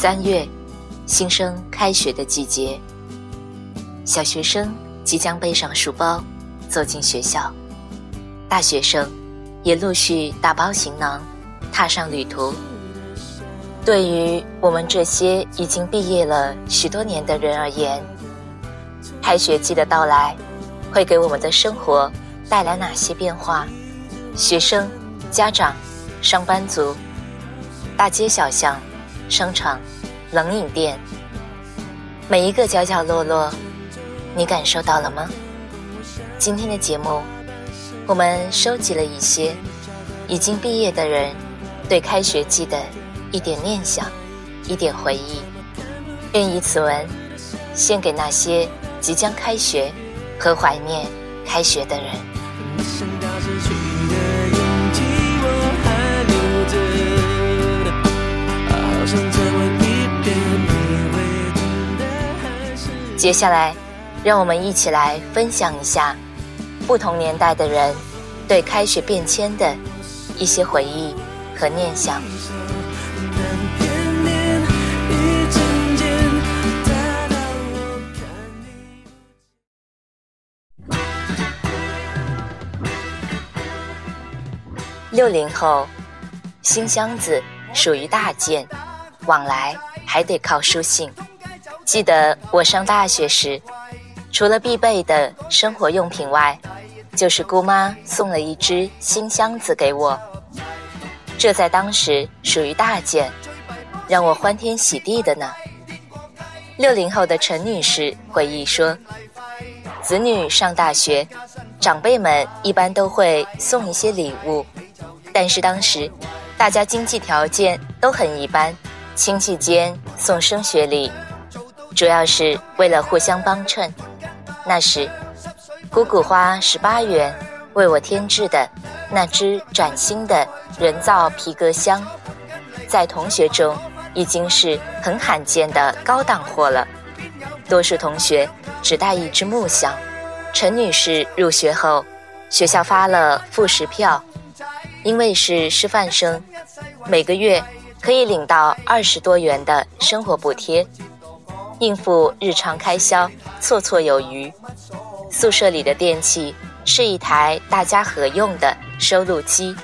三月，新生开学的季节，小学生即将背上书包走进学校，大学生也陆续打包行囊，踏上旅途。对于我们这些已经毕业了许多年的人而言，开学季的到来会给我们的生活带来哪些变化？学生、家长、上班族，大街小巷。商场、冷饮店，每一个角角落落，你感受到了吗？今天的节目，我们收集了一些已经毕业的人对开学季的一点念想、一点回忆，愿以此文献给那些即将开学和怀念开学的人。接下来，让我们一起来分享一下不同年代的人对开学变迁的一些回忆和念想。六零后，新箱子属于大件，往来还得靠书信。记得我上大学时，除了必备的生活用品外，就是姑妈送了一只新箱子给我。这在当时属于大件，让我欢天喜地的呢。六零后的陈女士回忆说：“子女上大学，长辈们一般都会送一些礼物，但是当时大家经济条件都很一般，亲戚间送升学礼。”主要是为了互相帮衬。那时，姑姑花十八元为我添置的那只崭新的人造皮革箱，在同学中已经是很罕见的高档货了。多数同学只带一只木箱。陈女士入学后，学校发了副食票，因为是师范生，每个月可以领到二十多元的生活补贴。应付日常开销绰绰有余。宿舍里的电器是一台大家合用的收录机，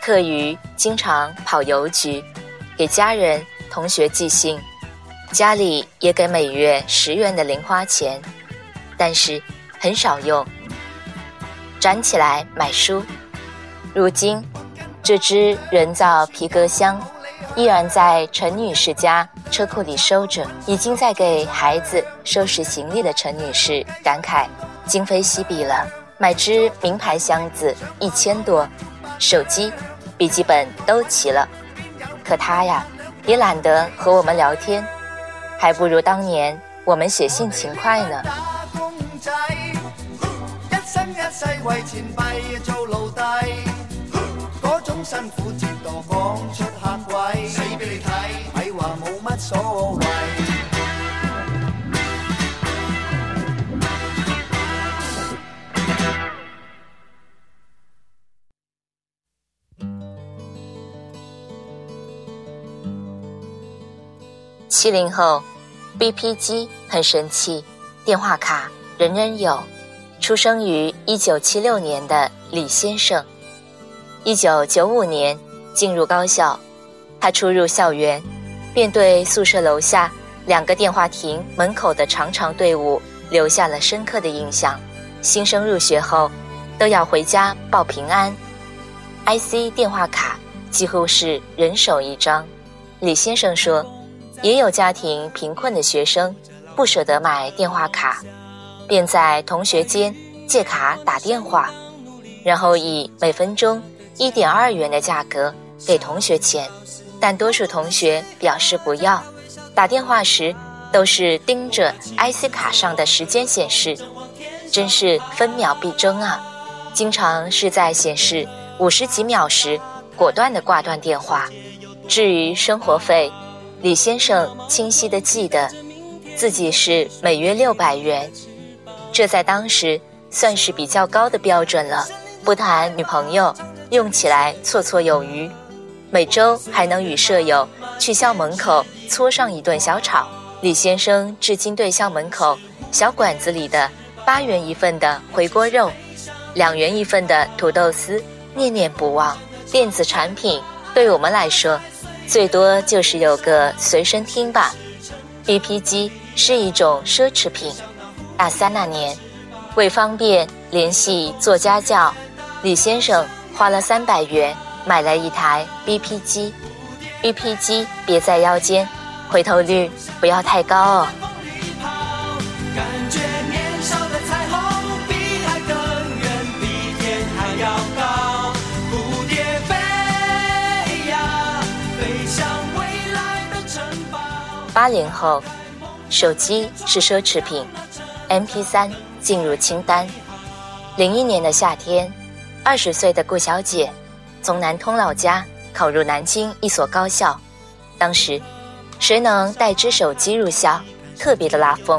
课余经常跑邮局，给家人同学寄信，家里也给每月十元的零花钱，但是很少用，攒起来买书。如今，这只人造皮革箱。依然在陈女士家车库里收着，已经在给孩子收拾行李的陈女士感慨：今非昔比了，买只名牌箱子一千多，手机、笔记本都齐了。可她呀，也懒得和我们聊天，还不如当年我们写信勤快呢。七零后，BP 机很神奇，电话卡人人有。出生于一九七六年的李先生，一九九五年进入高校，他初入校园。便对宿舍楼下两个电话亭门口的长长队伍留下了深刻的印象。新生入学后，都要回家报平安，IC 电话卡几乎是人手一张。李先生说，也有家庭贫困的学生不舍得买电话卡，便在同学间借卡打电话，然后以每分钟一点二元的价格给同学钱。但多数同学表示不要。打电话时都是盯着 IC 卡上的时间显示，真是分秒必争啊！经常是在显示五十几秒时，果断的挂断电话。至于生活费，李先生清晰地记得，自己是每月六百元，这在当时算是比较高的标准了。不谈女朋友，用起来绰绰有余。每周还能与舍友去校门口搓上一顿小炒。李先生至今对校门口小馆子里的八元一份的回锅肉、两元一份的土豆丝念念不忘。电子产品对我们来说，最多就是有个随身听吧。BP 机是一种奢侈品。大三那年，为方便联系做家教，李先生花了三百元。买来一台 BP 机，BP 机别在腰间，回头率不要太高哦。八零后，手机是奢侈品，MP3 进入清单。零一年的夏天，二十岁的顾小姐。从南通老家考入南京一所高校，当时谁能带只手机入校，特别的拉风。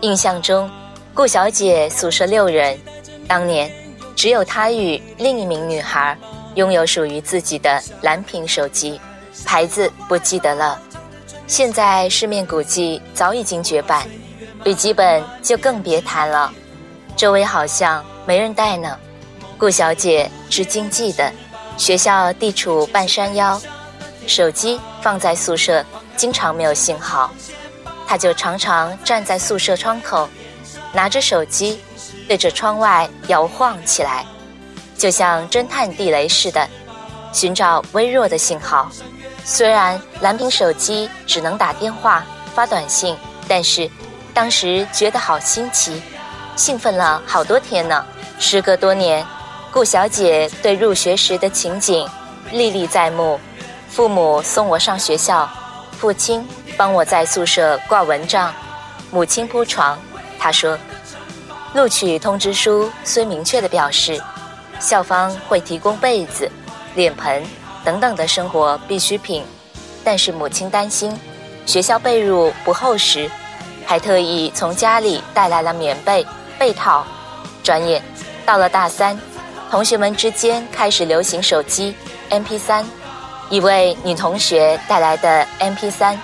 印象中，顾小姐宿舍六人，当年只有她与另一名女孩拥有属于自己的蓝屏手机，牌子不记得了。现在市面古迹早已经绝版，笔记本就更别谈了，周围好像没人带呢。顾小姐至今记得。学校地处半山腰，手机放在宿舍，经常没有信号。他就常常站在宿舍窗口，拿着手机，对着窗外摇晃起来，就像侦探地雷似的，寻找微弱的信号。虽然蓝屏手机只能打电话、发短信，但是当时觉得好新奇，兴奋了好多天呢。时隔多年。顾小姐对入学时的情景历历在目，父母送我上学校，父亲帮我在宿舍挂蚊帐，母亲铺床。她说，录取通知书虽明确的表示，校方会提供被子、脸盆等等的生活必需品，但是母亲担心学校被褥不厚实，还特意从家里带来了棉被、被套。转眼到了大三。同学们之间开始流行手机 MP3，一位女同学带来的 MP3，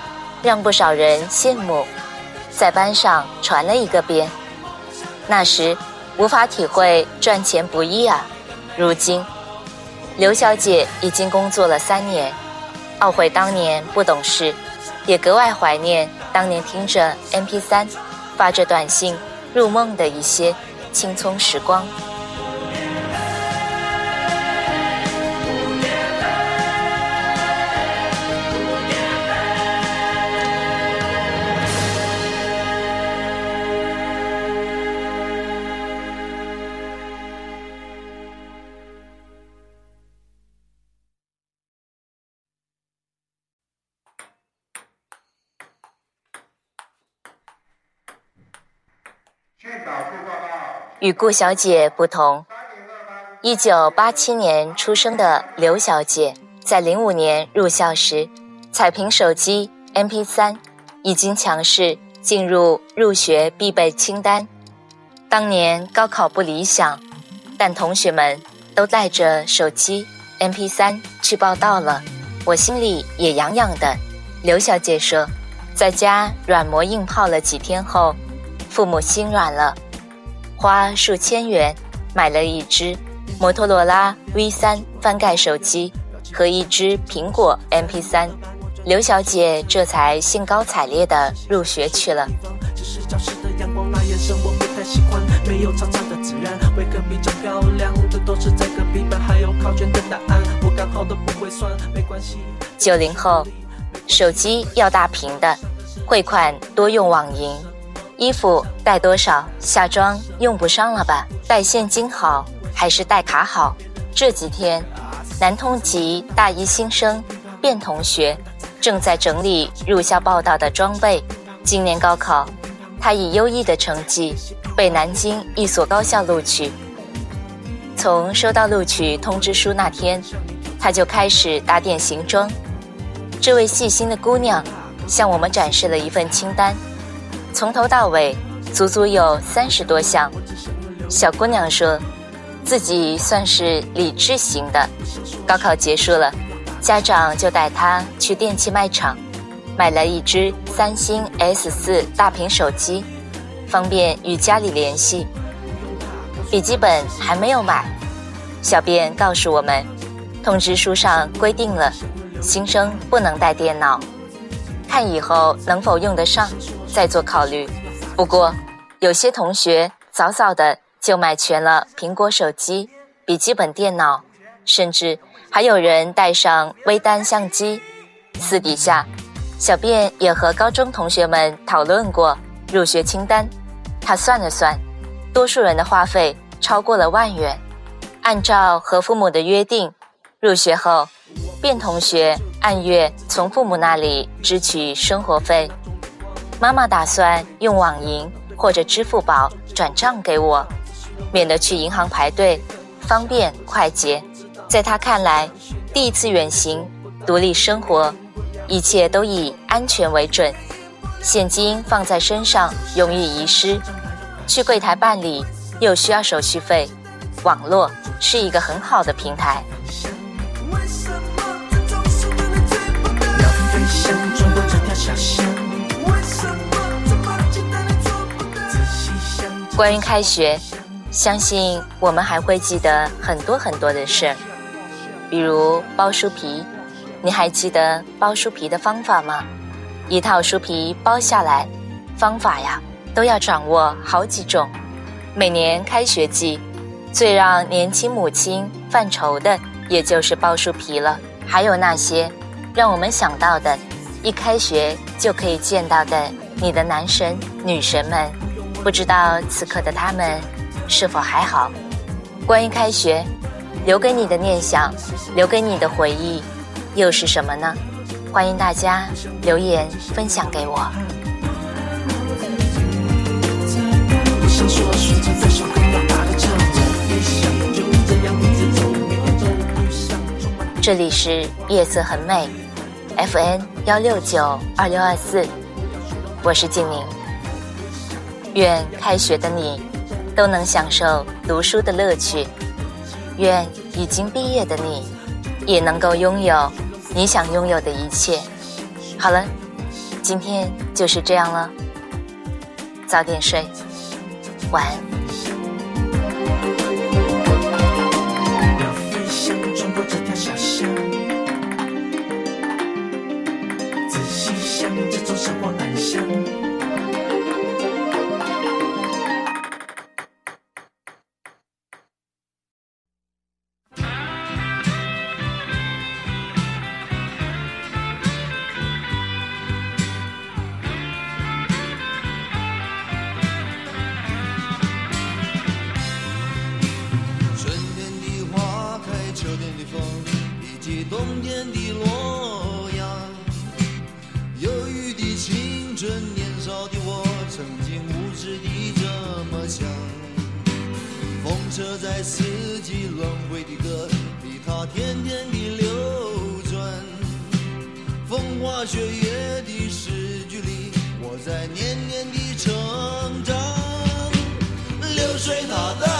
让不少人羡慕，在班上传了一个遍。那时无法体会赚钱不易啊，如今刘小姐已经工作了三年，懊悔当年不懂事，也格外怀念当年听着 MP3，发着短信入梦的一些青葱时光。与顾小姐不同，一九八七年出生的刘小姐，在零五年入校时，彩屏手机 MP 三已经强势进入入学必备清单。当年高考不理想，但同学们都带着手机 MP 三去报到了，我心里也痒痒的。刘小姐说，在家软磨硬泡了几天后，父母心软了。花数千元买了一只摩托罗拉 V3 翻盖手机和一只苹果 MP3，刘小姐这才兴高采烈地入学去了。九零后，手机要大屏的，汇款多用网银，衣服带多少，夏装用不上了吧？带现金好还是带卡好？这几天，南通籍大一新生卞同学正在整理入校报到的装备。今年高考，他以优异的成绩被南京一所高校录取。从收到录取通知书那天，他就开始打点行装。这位细心的姑娘向我们展示了一份清单，从头到尾足足有三十多项。小姑娘说，自己算是理智型的。高考结束了，家长就带她去电器卖场，买了一只三星 S 四大屏手机，方便与家里联系。笔记本还没有买，小编告诉我们，通知书上规定了。新生不能带电脑，看以后能否用得上，再做考虑。不过，有些同学早早的就买全了苹果手机、笔记本电脑，甚至还有人带上微单相机。私底下，小便也和高中同学们讨论过入学清单。他算了算，多数人的花费超过了万元。按照和父母的约定，入学后。卞同学按月从父母那里支取生活费，妈妈打算用网银或者支付宝转账给我，免得去银行排队，方便快捷。在她看来，第一次远行，独立生活，一切都以安全为准。现金放在身上容易遗失，去柜台办理又需要手续费，网络是一个很好的平台。想中国这条小巷关于开学，相信我们还会记得很多很多的事，比如包书皮。你还记得包书皮的方法吗？一套书皮包下来，方法呀都要掌握好几种。每年开学季，最让年轻母亲犯愁的，也就是包书皮了。还有那些让我们想到的，一开学就可以见到的你的男神女神们。不知道此刻的他们是否还好？关于开学，留给你的念想，留给你的回忆，又是什么呢？欢迎大家留言分享给我。这里是夜色很美，FN 幺六九二六二四，我是静宁。愿开学的你都能享受读书的乐趣，愿已经毕业的你也能够拥有你想拥有的一切。好了，今天就是这样了，早点睡，晚安。的洛阳，忧郁的青春，年少的我曾经无知的这么想。风车在四季轮回的歌里，它天天的流转。风花雪月的诗句里，我在年年的成长。流水它在。